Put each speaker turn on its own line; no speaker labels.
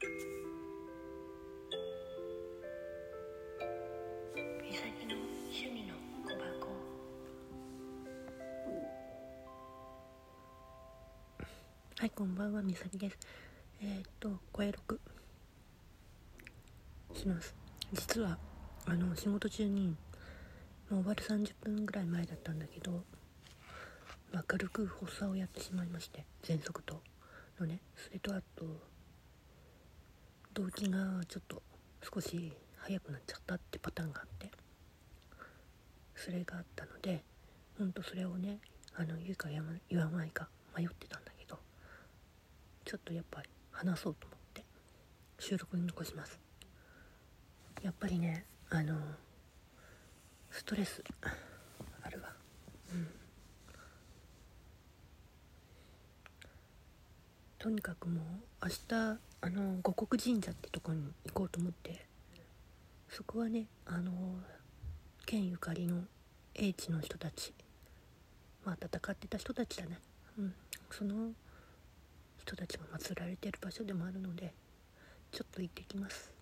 はいこんばんはみさきです。えー、っと声録。します。実はあの仕事中にもう終わる30分ぐらい前だったんだけど、まあ、軽く発作をやってしまいまして喘息と。のねそれとあと動悸がちょっと少し早くなっちゃったってパターンがあってそれがあったのでほんとそれをねあの言うか言わないか迷ってたんだけどちょっとやっぱり話そうと思って収録に残します。やっぱりねあのストレスあるわ。うん。とにかくもう明日あの五穀神社ってとこに行こうと思ってそこはねあの県ゆかりの英知の人たちまあ戦ってた人たちだねうん。その人たちが祀られてる場所でもあるのでちょっと行ってきます。